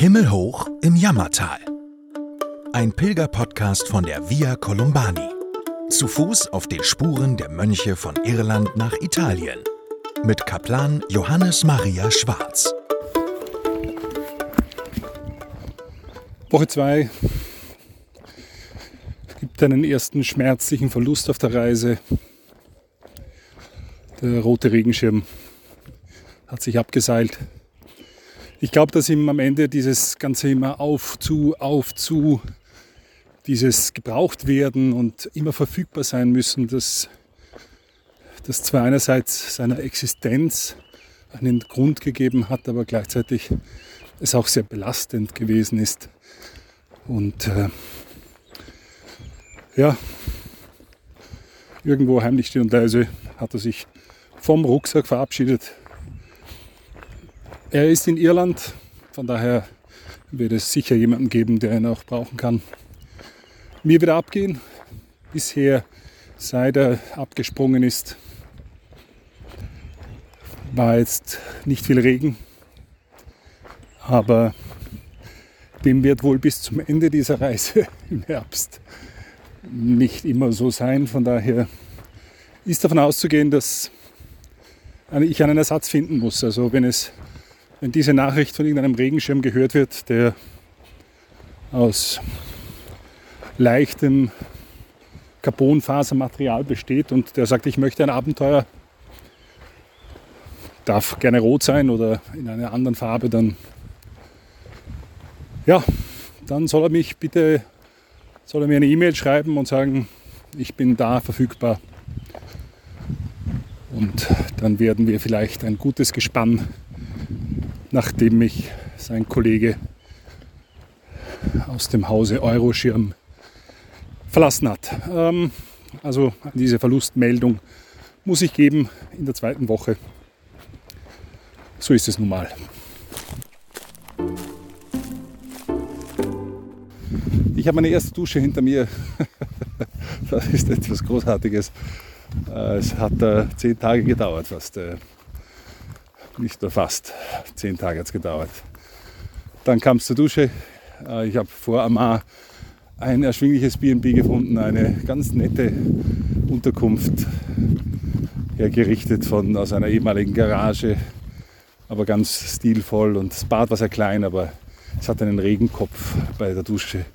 Himmelhoch im Jammertal. Ein Pilgerpodcast von der Via Columbani. Zu Fuß auf den Spuren der Mönche von Irland nach Italien. Mit Kaplan Johannes Maria Schwarz. Woche 2 gibt einen ersten schmerzlichen Verlust auf der Reise. Der rote Regenschirm hat sich abgeseilt. Ich glaube, dass ihm am Ende dieses Ganze immer auf, zu, auf, zu, dieses gebraucht werden und immer verfügbar sein müssen, dass das zwar einerseits seiner Existenz einen Grund gegeben hat, aber gleichzeitig es auch sehr belastend gewesen ist. Und äh, ja, irgendwo heimlich still und leise hat er sich vom Rucksack verabschiedet, er ist in Irland, von daher wird es sicher jemanden geben, der ihn auch brauchen kann. Mir wieder abgehen. Bisher, seit er abgesprungen ist, war jetzt nicht viel Regen, aber dem wird wohl bis zum Ende dieser Reise im Herbst nicht immer so sein. Von daher ist davon auszugehen, dass ich einen Ersatz finden muss. Also wenn es wenn diese Nachricht von irgendeinem Regenschirm gehört wird, der aus leichtem Carbonfasermaterial besteht und der sagt, ich möchte ein Abenteuer, darf gerne rot sein oder in einer anderen Farbe, dann ja, dann soll er mich bitte, soll er mir eine E-Mail schreiben und sagen, ich bin da verfügbar. Und dann werden wir vielleicht ein gutes Gespann nachdem mich sein Kollege aus dem Hause Euroschirm verlassen hat. Ähm, also diese Verlustmeldung muss ich geben in der zweiten Woche. So ist es nun mal. Ich habe meine erste Dusche hinter mir. das ist etwas Großartiges. Äh, es hat äh, zehn Tage gedauert fast. Äh, nicht nur fast, zehn Tage hat es gedauert. Dann kam es zur Dusche. Äh, ich habe vor Amar ein erschwingliches B&B gefunden, eine ganz nette Unterkunft hergerichtet von, aus einer ehemaligen Garage, aber ganz stilvoll und das Bad war sehr klein, aber es hat einen Regenkopf bei der Dusche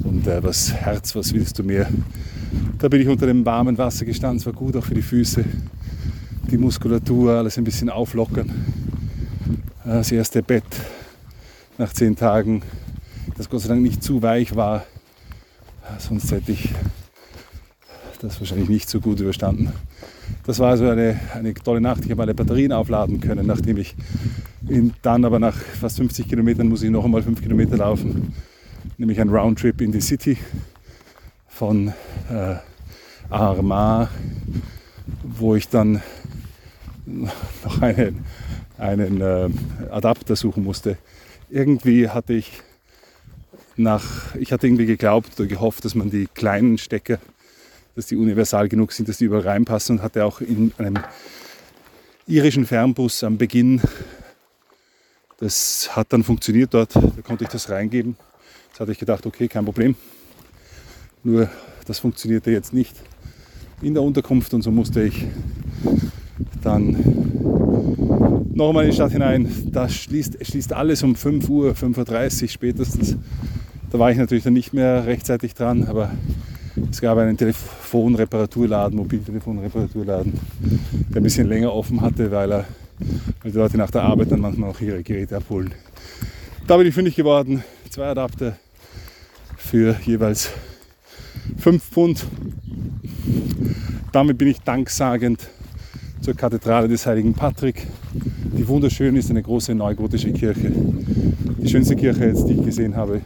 und äh, was Herz, was willst du mehr? Da bin ich unter dem warmen Wasser gestanden, es war gut auch für die Füße die Muskulatur, alles ein bisschen auflockern. Das erste Bett nach zehn Tagen, das Gott sei Dank nicht zu weich war, sonst hätte ich das wahrscheinlich nicht so gut überstanden. Das war also eine, eine tolle Nacht. Ich habe alle Batterien aufladen können, nachdem ich dann aber nach fast 50 Kilometern muss ich noch einmal 5 Kilometer laufen, nämlich ein Roundtrip in die City von äh, Armagh, wo ich dann noch einen, einen äh, Adapter suchen musste. Irgendwie hatte ich nach, ich hatte irgendwie geglaubt oder gehofft, dass man die kleinen Stecker, dass die universal genug sind, dass die überall reinpassen und hatte auch in einem irischen Fernbus am Beginn, das hat dann funktioniert dort, da konnte ich das reingeben. Jetzt hatte ich gedacht, okay, kein Problem. Nur das funktionierte jetzt nicht in der Unterkunft und so musste ich dann nochmal in die Stadt hinein. Das schließt, schließt alles um 5 Uhr, 5.30 Uhr spätestens. Da war ich natürlich dann nicht mehr rechtzeitig dran, aber es gab einen Telefonreparaturladen, Mobiltelefonreparaturladen, der ein bisschen länger offen hatte, weil, er, weil die Leute nach der Arbeit dann manchmal auch ihre Geräte abholen. Da bin ich fündig geworden, zwei Adapter für jeweils 5 Pfund. Damit bin ich danksagend zur Kathedrale des heiligen Patrick, die wunderschön ist, eine große neugotische Kirche. Die schönste Kirche, jetzt, die ich gesehen habe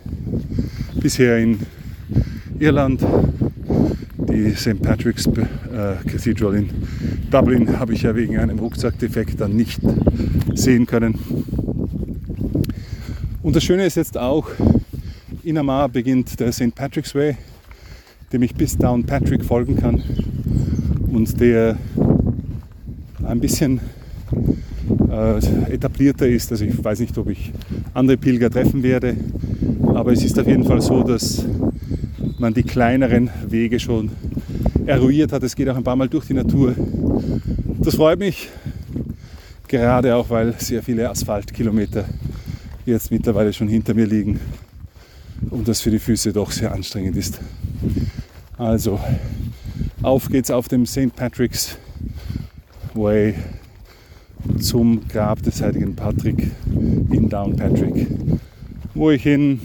bisher in Irland. Die St. Patrick's äh, Cathedral in Dublin habe ich ja wegen einem Rucksackdefekt dann nicht sehen können. Und das Schöne ist jetzt auch, in Amar beginnt der St. Patrick's Way, dem ich bis Downpatrick folgen kann und der ein bisschen äh, etablierter ist. Also ich weiß nicht, ob ich andere Pilger treffen werde, aber es ist auf jeden Fall so, dass man die kleineren Wege schon eruiert hat. Es geht auch ein paar Mal durch die Natur. Das freut mich, gerade auch weil sehr viele Asphaltkilometer jetzt mittlerweile schon hinter mir liegen und das für die Füße doch sehr anstrengend ist. Also auf geht's auf dem St. Patrick's Way zum Grab des heiligen Patrick in Downpatrick, wo ich in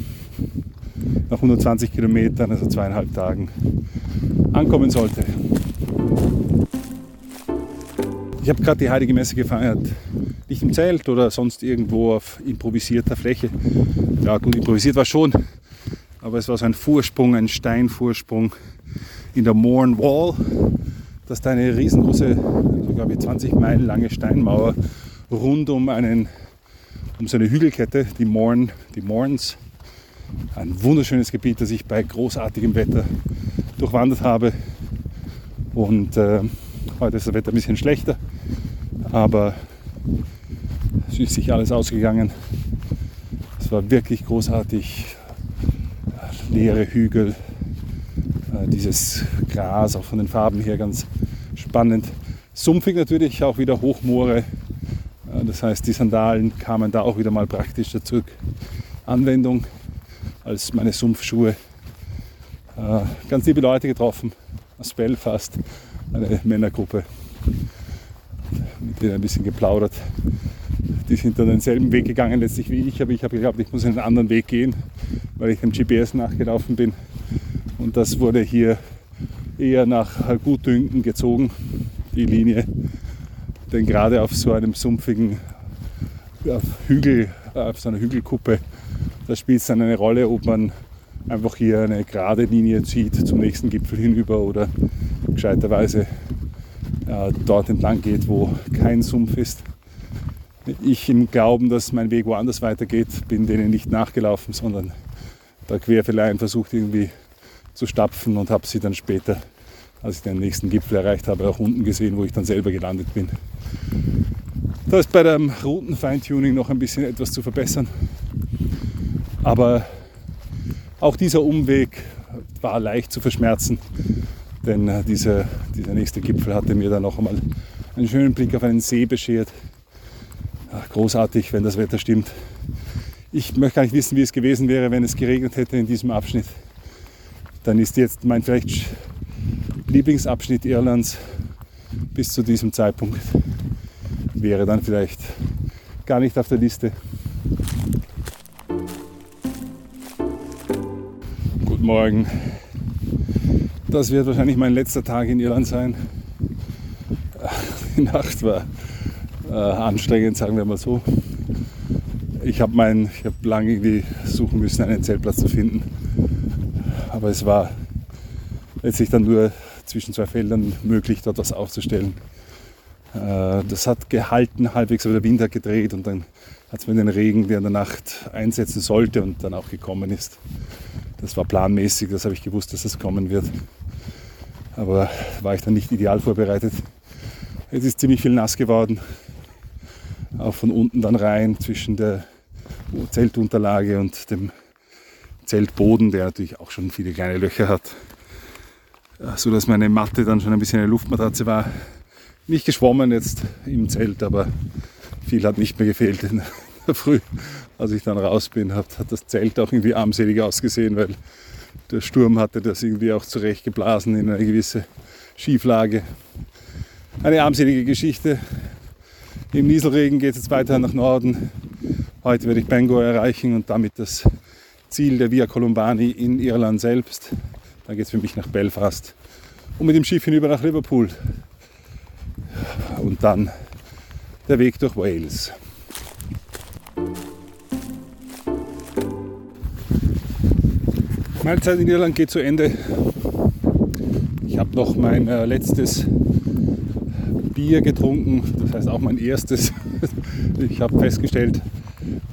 nach 120 Kilometern, also zweieinhalb Tagen, ankommen sollte. Ich habe gerade die Heilige Messe gefeiert. Nicht im Zelt oder sonst irgendwo auf improvisierter Fläche. Ja gut, improvisiert war schon, aber es war so ein Vorsprung, ein Steinvorsprung in der Mourne Wall. Das ist eine riesengroße, also glaube ich 20 Meilen lange Steinmauer rund um einen, um so eine Hügelkette, die Mourne, die Mourns. Ein wunderschönes Gebiet, das ich bei großartigem Wetter durchwandert habe. Und äh, heute ist das Wetter ein bisschen schlechter, aber es ist sich alles ausgegangen. Es war wirklich großartig. Leere Hügel, dieses Gras, auch von den Farben her ganz spannend. Sumpfig natürlich, auch wieder Hochmoore. Äh, das heißt, die Sandalen kamen da auch wieder mal praktisch zur Anwendung als meine Sumpfschuhe. Äh, ganz liebe Leute getroffen aus Belfast, eine Männergruppe, mit denen ein bisschen geplaudert. Die sind dann denselben Weg gegangen letztlich wie ich, aber ich habe geglaubt, ich muss einen anderen Weg gehen, weil ich dem GPS nachgelaufen bin. Und das wurde hier eher nach Gutdünken gezogen, die Linie. Denn gerade auf so einem sumpfigen auf Hügel, auf so einer Hügelkuppe da spielt es dann eine Rolle, ob man einfach hier eine gerade Linie zieht zum nächsten Gipfel hinüber oder gescheiterweise äh, dort entlang geht, wo kein Sumpf ist. Ich im Glauben, dass mein Weg woanders weitergeht, bin denen nicht nachgelaufen, sondern da querfelein versucht irgendwie zu stapfen und habe sie dann später, als ich den nächsten Gipfel erreicht habe, auch unten gesehen, wo ich dann selber gelandet bin. Da ist bei dem Routen-Feintuning noch ein bisschen etwas zu verbessern. Aber auch dieser Umweg war leicht zu verschmerzen, denn äh, dieser, dieser nächste Gipfel hatte mir dann noch einmal einen schönen Blick auf einen See beschert. großartig, wenn das Wetter stimmt. Ich möchte gar nicht wissen, wie es gewesen wäre, wenn es geregnet hätte in diesem Abschnitt. Dann ist jetzt mein vielleicht Lieblingsabschnitt Irlands bis zu diesem Zeitpunkt wäre dann vielleicht gar nicht auf der Liste. Morgen. Das wird wahrscheinlich mein letzter Tag in Irland sein. Die Nacht war äh, anstrengend, sagen wir mal so. Ich habe hab lange irgendwie suchen müssen, einen Zeltplatz zu finden. Aber es war letztlich dann nur zwischen zwei Feldern möglich, dort was aufzustellen. Äh, das hat gehalten, halbwegs, aber der Wind hat gedreht und dann hat es mir den Regen, der in der Nacht einsetzen sollte und dann auch gekommen ist, das war planmäßig, das habe ich gewusst, dass es kommen wird. Aber war ich dann nicht ideal vorbereitet. Es ist ziemlich viel nass geworden. Auch von unten dann rein zwischen der Zeltunterlage und dem Zeltboden, der natürlich auch schon viele kleine Löcher hat. So dass meine Matte dann schon ein bisschen eine Luftmatratze war. Nicht geschwommen jetzt im Zelt, aber viel hat nicht mehr gefehlt in der Früh als ich dann raus bin, hat, hat das Zelt auch irgendwie armselig ausgesehen, weil der Sturm hatte das irgendwie auch zurecht geblasen in eine gewisse Schieflage. Eine armselige Geschichte. Im Nieselregen geht es jetzt weiter nach Norden. Heute werde ich Bangor erreichen und damit das Ziel der Via Columbani in Irland selbst. Dann geht es für mich nach Belfast und mit dem Schiff hinüber nach Liverpool. Und dann der Weg durch Wales. Meine Zeit in Irland geht zu Ende. Ich habe noch mein äh, letztes Bier getrunken, das heißt auch mein erstes. ich habe festgestellt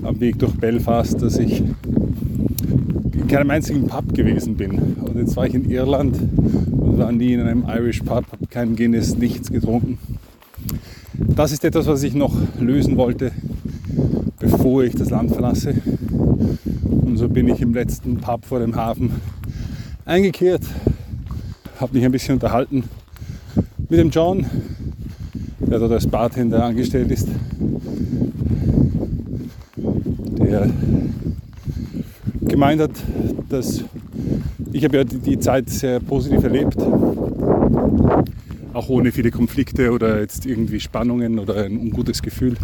am Weg durch Belfast, dass ich keinem einzigen Pub gewesen bin. Und jetzt war ich in Irland und war nie in einem Irish Pub, habe kein Guinness, nichts getrunken. Das ist etwas, was ich noch lösen wollte, bevor ich das Land verlasse. Und so bin ich im letzten Pub vor dem Hafen eingekehrt, habe mich ein bisschen unterhalten mit dem John, der dort als Bartender angestellt ist, der gemeint hat, dass ich habe ja die Zeit sehr positiv erlebt, auch ohne viele Konflikte oder jetzt irgendwie Spannungen oder ein ungutes Gefühl.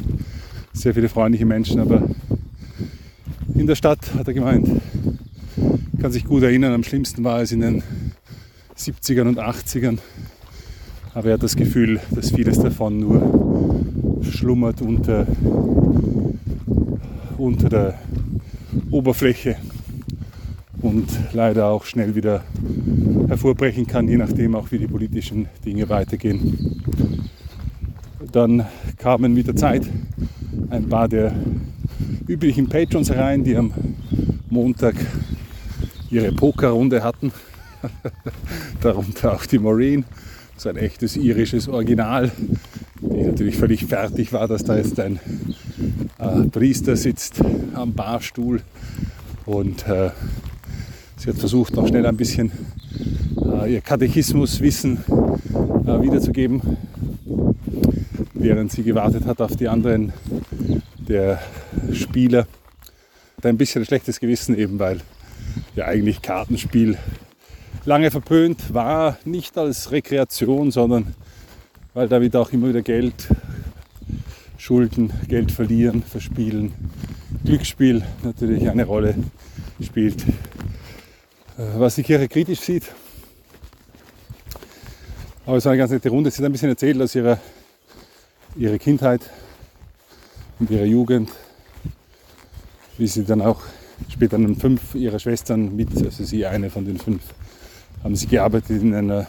Sehr viele freundliche Menschen, aber in der Stadt hat er gemeint, kann sich gut erinnern, am schlimmsten war es in den 70ern und 80ern. Aber er hat das Gefühl, dass vieles davon nur schlummert unter, unter der Oberfläche und leider auch schnell wieder hervorbrechen kann, je nachdem auch wie die politischen Dinge weitergehen. Dann kamen mit der Zeit ein paar der üblichen Patrons herein, die am Montag ihre Pokerrunde hatten. Darunter auch die Maureen, so ein echtes irisches Original, die natürlich völlig fertig war, dass da jetzt ein äh, Priester sitzt am Barstuhl und äh, sie hat versucht, noch schnell ein bisschen äh, ihr Katechismuswissen äh, wiederzugeben, während sie gewartet hat auf die anderen der Spieler. Hat ein bisschen ein schlechtes Gewissen eben, weil ja eigentlich Kartenspiel lange verpönt war, nicht als Rekreation, sondern weil damit auch immer wieder Geld, Schulden, Geld verlieren, verspielen, Glücksspiel natürlich eine Rolle spielt. Äh, was die Kirche kritisch sieht, aber es war eine ganz nette Runde. Sie hat ein bisschen erzählt aus ihrer, ihrer Kindheit und ihrer Jugend, wie sie dann auch später an fünf ihrer Schwestern mit, also sie eine von den fünf, haben sie gearbeitet in einer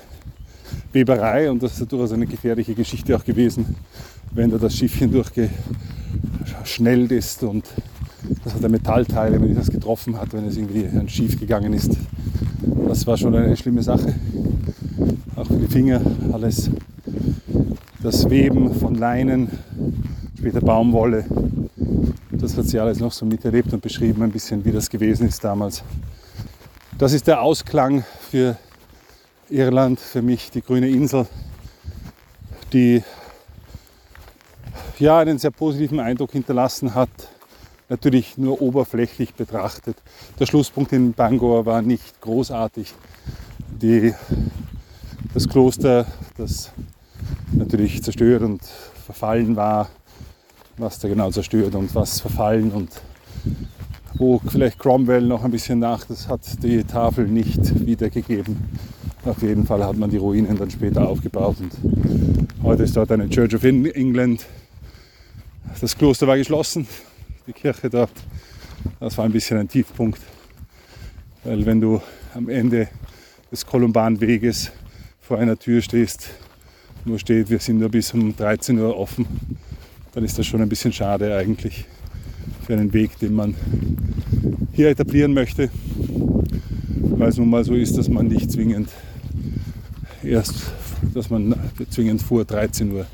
Weberei und das ist durchaus eine gefährliche Geschichte auch gewesen, wenn da das Schiffchen durchgeschnellt ist und das hat Metallteile, wenn ich das getroffen hat, wenn es irgendwie schief gegangen ist. Das war schon eine schlimme Sache. Auch für die Finger alles. Das Weben von Leinen, später Baumwolle, das hat sie alles noch so miterlebt und beschrieben, ein bisschen wie das gewesen ist damals. Das ist der Ausklang für Irland, für mich die grüne Insel, die ja einen sehr positiven Eindruck hinterlassen hat. Natürlich nur oberflächlich betrachtet. Der Schlusspunkt in Bangor war nicht großartig. Die, das Kloster, das natürlich zerstört und verfallen war, was da genau zerstört und was verfallen und wo vielleicht Cromwell noch ein bisschen nach, das hat die Tafel nicht wiedergegeben. Auf jeden Fall hat man die Ruinen dann später aufgebaut und heute ist dort eine Church of England. Das Kloster war geschlossen, die Kirche dort. Das war ein bisschen ein Tiefpunkt, weil wenn du am Ende des Kolumbanweges vor einer Tür stehst, nur steht, wir sind nur bis um 13 Uhr offen, dann ist das schon ein bisschen schade eigentlich für einen Weg, den man hier etablieren möchte, weil es nun mal so ist, dass man nicht zwingend erst, dass man zwingend vor 13 Uhr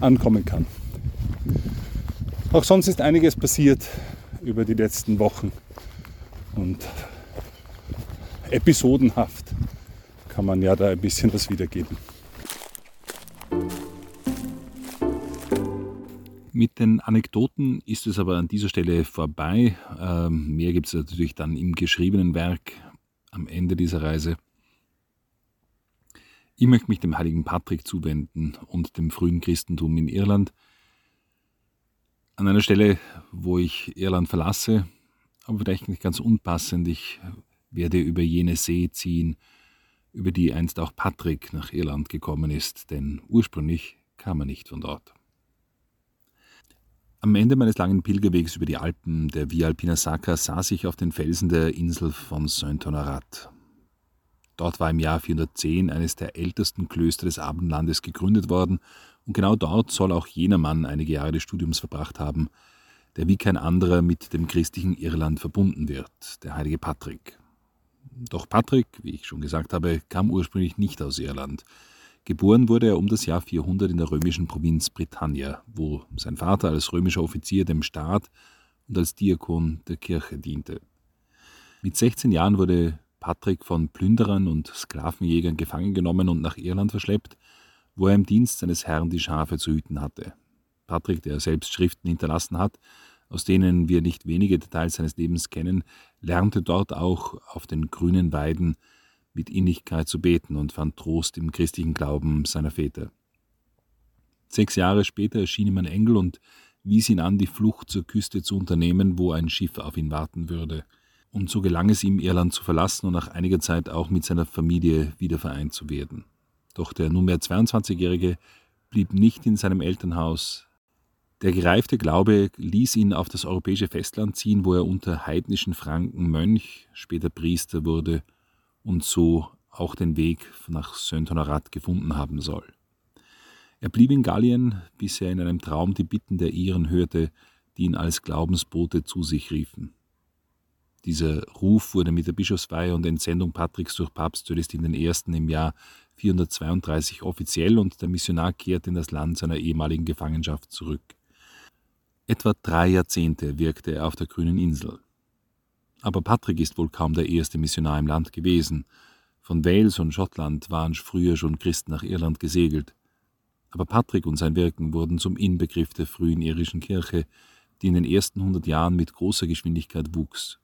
ankommen kann. Auch sonst ist einiges passiert über die letzten Wochen und episodenhaft kann man ja da ein bisschen was wiedergeben. Mit den Anekdoten ist es aber an dieser Stelle vorbei. Ähm, mehr gibt es natürlich dann im geschriebenen Werk am Ende dieser Reise. Ich möchte mich dem heiligen Patrick zuwenden und dem frühen Christentum in Irland. An einer Stelle, wo ich Irland verlasse, aber vielleicht nicht ganz unpassend, ich werde über jene See ziehen, über die einst auch Patrick nach Irland gekommen ist, denn ursprünglich kam er nicht von dort. Am Ende meines langen Pilgerwegs über die Alpen der Via Alpina Sacra saß ich auf den Felsen der Insel von Saint-Honorat. Dort war im Jahr 410 eines der ältesten Klöster des Abendlandes gegründet worden, und genau dort soll auch jener Mann einige Jahre des Studiums verbracht haben, der wie kein anderer mit dem christlichen Irland verbunden wird, der heilige Patrick. Doch Patrick, wie ich schon gesagt habe, kam ursprünglich nicht aus Irland. Geboren wurde er um das Jahr 400 in der römischen Provinz Britannia, wo sein Vater als römischer Offizier dem Staat und als Diakon der Kirche diente. Mit 16 Jahren wurde Patrick von Plünderern und Sklavenjägern gefangen genommen und nach Irland verschleppt, wo er im Dienst seines Herrn die Schafe zu hüten hatte. Patrick, der selbst Schriften hinterlassen hat, aus denen wir nicht wenige Details seines Lebens kennen, lernte dort auch auf den grünen Weiden mit Innigkeit zu beten und fand Trost im christlichen Glauben seiner Väter. Sechs Jahre später erschien ihm ein Engel und wies ihn an, die Flucht zur Küste zu unternehmen, wo ein Schiff auf ihn warten würde. Und so gelang es ihm, Irland zu verlassen und nach einiger Zeit auch mit seiner Familie wieder vereint zu werden. Doch der nunmehr 22-Jährige blieb nicht in seinem Elternhaus. Der gereifte Glaube ließ ihn auf das europäische Festland ziehen, wo er unter heidnischen Franken Mönch, später Priester wurde und so auch den Weg nach Saint-Honorat gefunden haben soll. Er blieb in Gallien, bis er in einem Traum die Bitten der Iren hörte, die ihn als Glaubensbote zu sich riefen. Dieser Ruf wurde mit der Bischofsweihe und Entsendung Patricks durch Papst Celestin I. im Jahr 432 offiziell und der Missionar kehrte in das Land seiner ehemaligen Gefangenschaft zurück. Etwa drei Jahrzehnte wirkte er auf der grünen Insel. Aber Patrick ist wohl kaum der erste Missionar im Land gewesen. Von Wales und Schottland waren früher schon Christen nach Irland gesegelt. Aber Patrick und sein Wirken wurden zum Inbegriff der frühen irischen Kirche, die in den ersten hundert Jahren mit großer Geschwindigkeit wuchs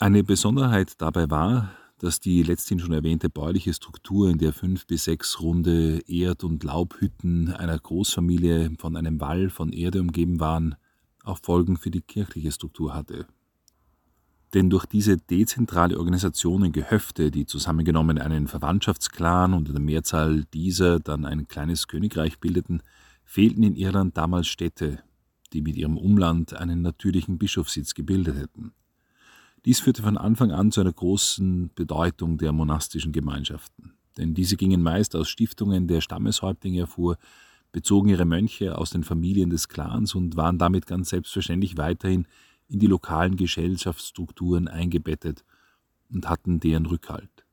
eine Besonderheit dabei war, dass die letzthin schon erwähnte bäuerliche Struktur, in der fünf bis sechs runde Erd- und Laubhütten einer Großfamilie von einem Wall von Erde umgeben waren, auch Folgen für die kirchliche Struktur hatte. Denn durch diese dezentrale Organisation in Gehöfte, die zusammengenommen einen Verwandtschaftsclan und in der Mehrzahl dieser dann ein kleines Königreich bildeten, fehlten in Irland damals Städte, die mit ihrem Umland einen natürlichen Bischofssitz gebildet hätten. Dies führte von Anfang an zu einer großen Bedeutung der monastischen Gemeinschaften, denn diese gingen meist aus Stiftungen der Stammeshäuptlinge hervor, bezogen ihre Mönche aus den Familien des Clans und waren damit ganz selbstverständlich weiterhin in die lokalen Gesellschaftsstrukturen eingebettet und hatten deren Rückhalt.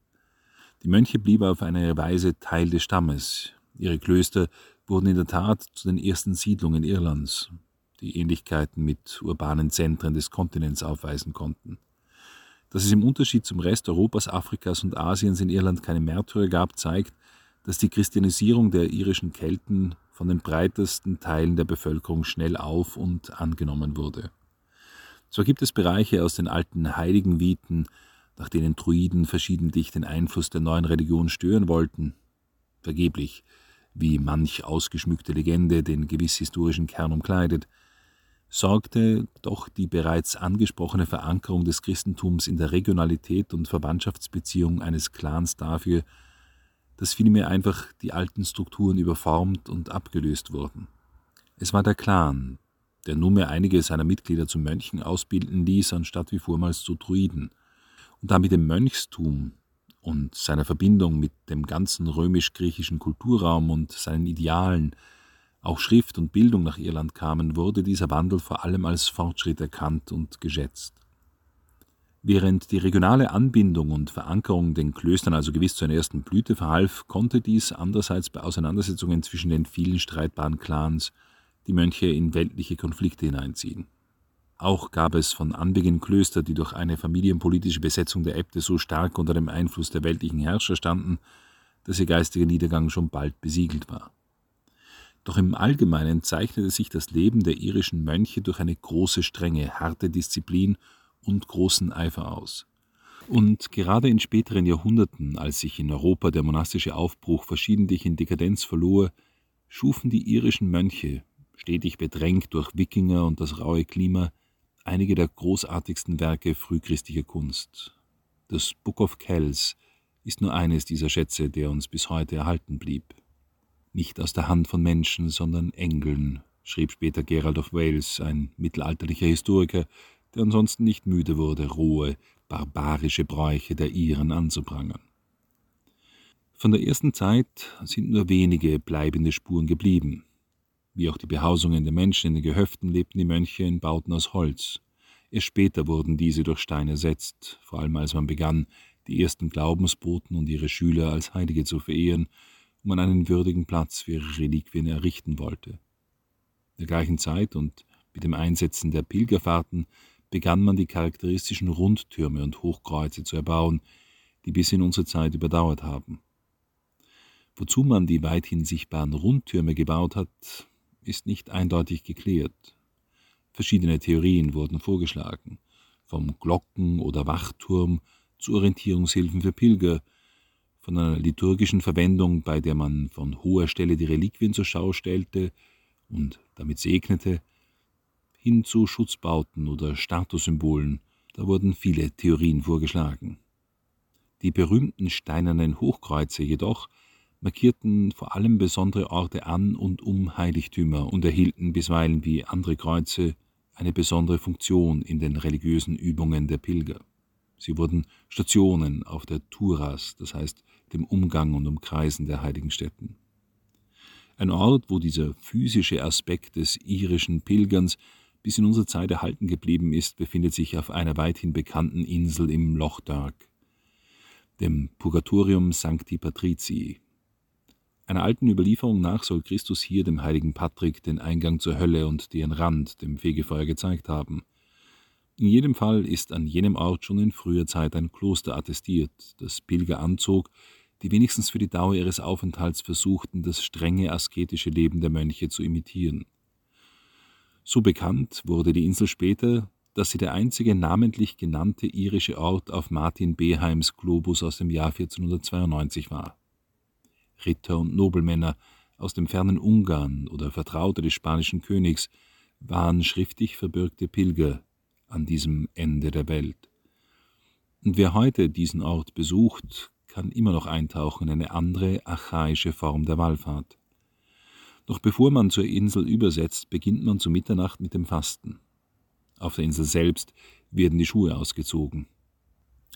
Die Mönche blieben auf eine Weise Teil des Stammes. Ihre Klöster wurden in der Tat zu den ersten Siedlungen Irlands, die Ähnlichkeiten mit urbanen Zentren des Kontinents aufweisen konnten. Dass es im Unterschied zum Rest Europas, Afrikas und Asiens in Irland keine Märtyrer gab, zeigt, dass die Christianisierung der irischen Kelten von den breitesten Teilen der Bevölkerung schnell auf und angenommen wurde. Zwar gibt es Bereiche aus den alten heiligen Viten, nach denen Druiden verschiedentlich den Einfluss der neuen Religion stören wollten, vergeblich, wie manch ausgeschmückte Legende den gewiss historischen Kern umkleidet, sorgte doch die bereits angesprochene Verankerung des Christentums in der Regionalität und Verwandtschaftsbeziehung eines Clans dafür, dass vielmehr einfach die alten Strukturen überformt und abgelöst wurden. Es war der Clan, der nunmehr einige seiner Mitglieder zu Mönchen ausbilden ließ, anstatt wie vormals zu Druiden, und damit dem Mönchstum und seiner Verbindung mit dem ganzen römisch-griechischen Kulturraum und seinen Idealen auch Schrift und Bildung nach Irland kamen, wurde dieser Wandel vor allem als Fortschritt erkannt und geschätzt. Während die regionale Anbindung und Verankerung den Klöstern also gewiss zur ersten Blüte verhalf, konnte dies andererseits bei Auseinandersetzungen zwischen den vielen streitbaren Clans die Mönche in weltliche Konflikte hineinziehen. Auch gab es von Anbeginn Klöster, die durch eine familienpolitische Besetzung der Äbte so stark unter dem Einfluss der weltlichen Herrscher standen, dass ihr geistiger Niedergang schon bald besiegelt war. Doch im Allgemeinen zeichnete sich das Leben der irischen Mönche durch eine große Strenge, harte Disziplin und großen Eifer aus. Und gerade in späteren Jahrhunderten, als sich in Europa der monastische Aufbruch verschiedentlich in Dekadenz verlor, schufen die irischen Mönche, stetig bedrängt durch Wikinger und das raue Klima, einige der großartigsten Werke frühchristlicher Kunst. Das Book of Kells ist nur eines dieser Schätze, der uns bis heute erhalten blieb nicht aus der Hand von Menschen, sondern Engeln, schrieb später Gerald of Wales, ein mittelalterlicher Historiker, der ansonsten nicht müde wurde, rohe, barbarische Bräuche der Iren anzuprangern. Von der ersten Zeit sind nur wenige bleibende Spuren geblieben. Wie auch die Behausungen der Menschen in den Gehöften lebten die Mönche in Bauten aus Holz. Erst später wurden diese durch Stein ersetzt, vor allem als man begann, die ersten Glaubensboten und ihre Schüler als Heilige zu verehren man einen würdigen Platz für ihre Reliquien errichten wollte. In der gleichen Zeit und mit dem Einsetzen der Pilgerfahrten begann man die charakteristischen Rundtürme und Hochkreuze zu erbauen, die bis in unsere Zeit überdauert haben. Wozu man die weithin sichtbaren Rundtürme gebaut hat, ist nicht eindeutig geklärt. Verschiedene Theorien wurden vorgeschlagen, vom Glocken- oder Wachturm zu Orientierungshilfen für Pilger, von einer liturgischen Verwendung, bei der man von hoher Stelle die Reliquien zur Schau stellte und damit segnete, hin zu Schutzbauten oder Statussymbolen, da wurden viele Theorien vorgeschlagen. Die berühmten steinernen Hochkreuze jedoch markierten vor allem besondere Orte an und um Heiligtümer und erhielten bisweilen wie andere Kreuze eine besondere Funktion in den religiösen Übungen der Pilger. Sie wurden Stationen auf der Turas, das heißt dem Umgang und Umkreisen der heiligen Stätten. Ein Ort, wo dieser physische Aspekt des irischen Pilgerns bis in unsere Zeit erhalten geblieben ist, befindet sich auf einer weithin bekannten Insel im Loch Dark, dem Purgatorium Sancti Patricii. Einer alten Überlieferung nach soll Christus hier dem heiligen Patrick den Eingang zur Hölle und deren Rand dem Fegefeuer gezeigt haben – in jedem Fall ist an jenem Ort schon in früher Zeit ein Kloster attestiert, das Pilger anzog, die wenigstens für die Dauer ihres Aufenthalts versuchten, das strenge asketische Leben der Mönche zu imitieren. So bekannt wurde die Insel später, dass sie der einzige namentlich genannte irische Ort auf Martin Beheims Globus aus dem Jahr 1492 war. Ritter und Nobelmänner aus dem fernen Ungarn oder Vertraute des spanischen Königs waren schriftlich verbürgte Pilger, an diesem Ende der Welt. Und wer heute diesen Ort besucht, kann immer noch eintauchen in eine andere, archaische Form der Wallfahrt. Doch bevor man zur Insel übersetzt, beginnt man zu Mitternacht mit dem Fasten. Auf der Insel selbst werden die Schuhe ausgezogen.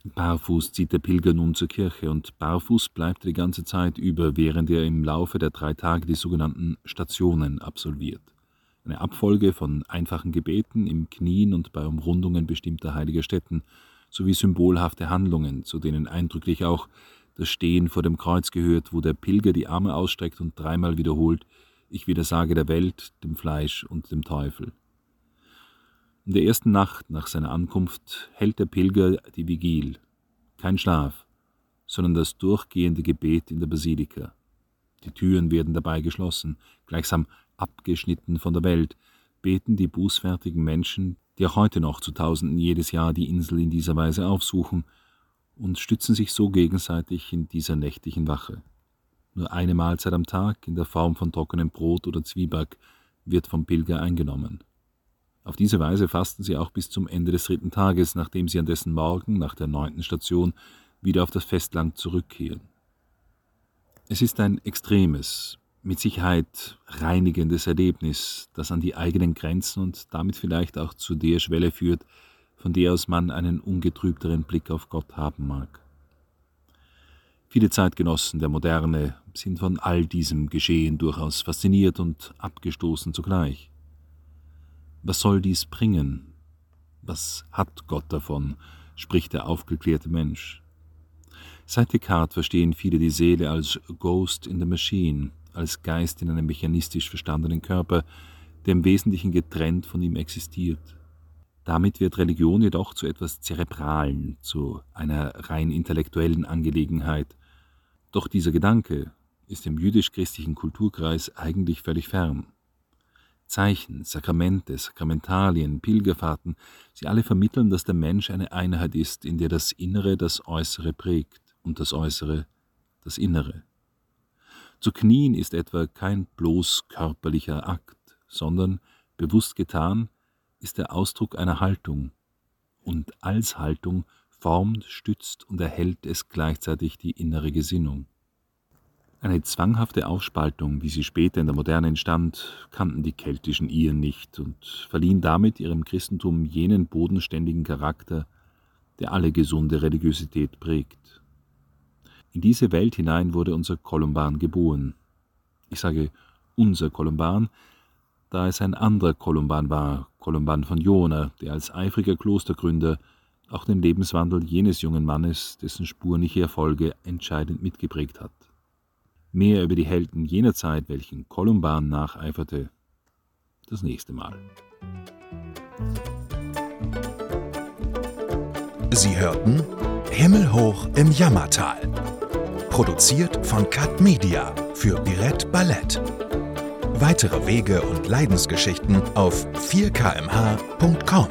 Barfuß zieht der Pilger nun zur Kirche und barfuß bleibt er die ganze Zeit über, während er im Laufe der drei Tage die sogenannten Stationen absolviert eine Abfolge von einfachen Gebeten im Knien und bei Umrundungen bestimmter heiliger Stätten sowie symbolhafte Handlungen, zu denen eindrücklich auch das Stehen vor dem Kreuz gehört, wo der Pilger die Arme ausstreckt und dreimal wiederholt, ich widersage der Welt, dem Fleisch und dem Teufel. In der ersten Nacht nach seiner Ankunft hält der Pilger die Vigil, kein Schlaf, sondern das durchgehende Gebet in der Basilika. Die Türen werden dabei geschlossen, gleichsam abgeschnitten von der Welt, beten die bußfertigen Menschen, die auch heute noch zu Tausenden jedes Jahr die Insel in dieser Weise aufsuchen, und stützen sich so gegenseitig in dieser nächtlichen Wache. Nur eine Mahlzeit am Tag in der Form von trockenem Brot oder Zwieback wird vom Pilger eingenommen. Auf diese Weise fasten sie auch bis zum Ende des dritten Tages, nachdem sie an dessen Morgen, nach der neunten Station, wieder auf das Festland zurückkehren. Es ist ein extremes, mit Sicherheit reinigendes Erlebnis, das an die eigenen Grenzen und damit vielleicht auch zu der Schwelle führt, von der aus man einen ungetrübteren Blick auf Gott haben mag. Viele Zeitgenossen der Moderne sind von all diesem Geschehen durchaus fasziniert und abgestoßen zugleich. Was soll dies bringen? Was hat Gott davon? spricht der aufgeklärte Mensch. Seit Descartes verstehen viele die Seele als Ghost in the Machine, als Geist in einem mechanistisch verstandenen Körper, der im Wesentlichen getrennt von ihm existiert. Damit wird Religion jedoch zu etwas Zerebralen, zu einer rein intellektuellen Angelegenheit. Doch dieser Gedanke ist im jüdisch-christlichen Kulturkreis eigentlich völlig fern. Zeichen, Sakramente, Sakramentalien, Pilgerfahrten, sie alle vermitteln, dass der Mensch eine Einheit ist, in der das Innere das Äußere prägt und das Äußere das Innere. Zu knien ist etwa kein bloß körperlicher Akt, sondern, bewusst getan, ist der Ausdruck einer Haltung. Und als Haltung formt, stützt und erhält es gleichzeitig die innere Gesinnung. Eine zwanghafte Aufspaltung, wie sie später in der Moderne entstand, kannten die keltischen Iren nicht und verliehen damit ihrem Christentum jenen bodenständigen Charakter, der alle gesunde Religiosität prägt. In diese Welt hinein wurde unser Kolumban geboren. Ich sage unser Kolumban, da es ein anderer Kolumban war, Kolumban von Jona, der als eifriger Klostergründer auch den Lebenswandel jenes jungen Mannes, dessen spurliche Erfolge entscheidend mitgeprägt hat. Mehr über die Helden jener Zeit, welchen Kolumban nacheiferte, das nächste Mal. Sie hörten Himmelhoch im Jammertal. Produziert von Cut Media für Birett Ballett. Weitere Wege und Leidensgeschichten auf 4kmh.com.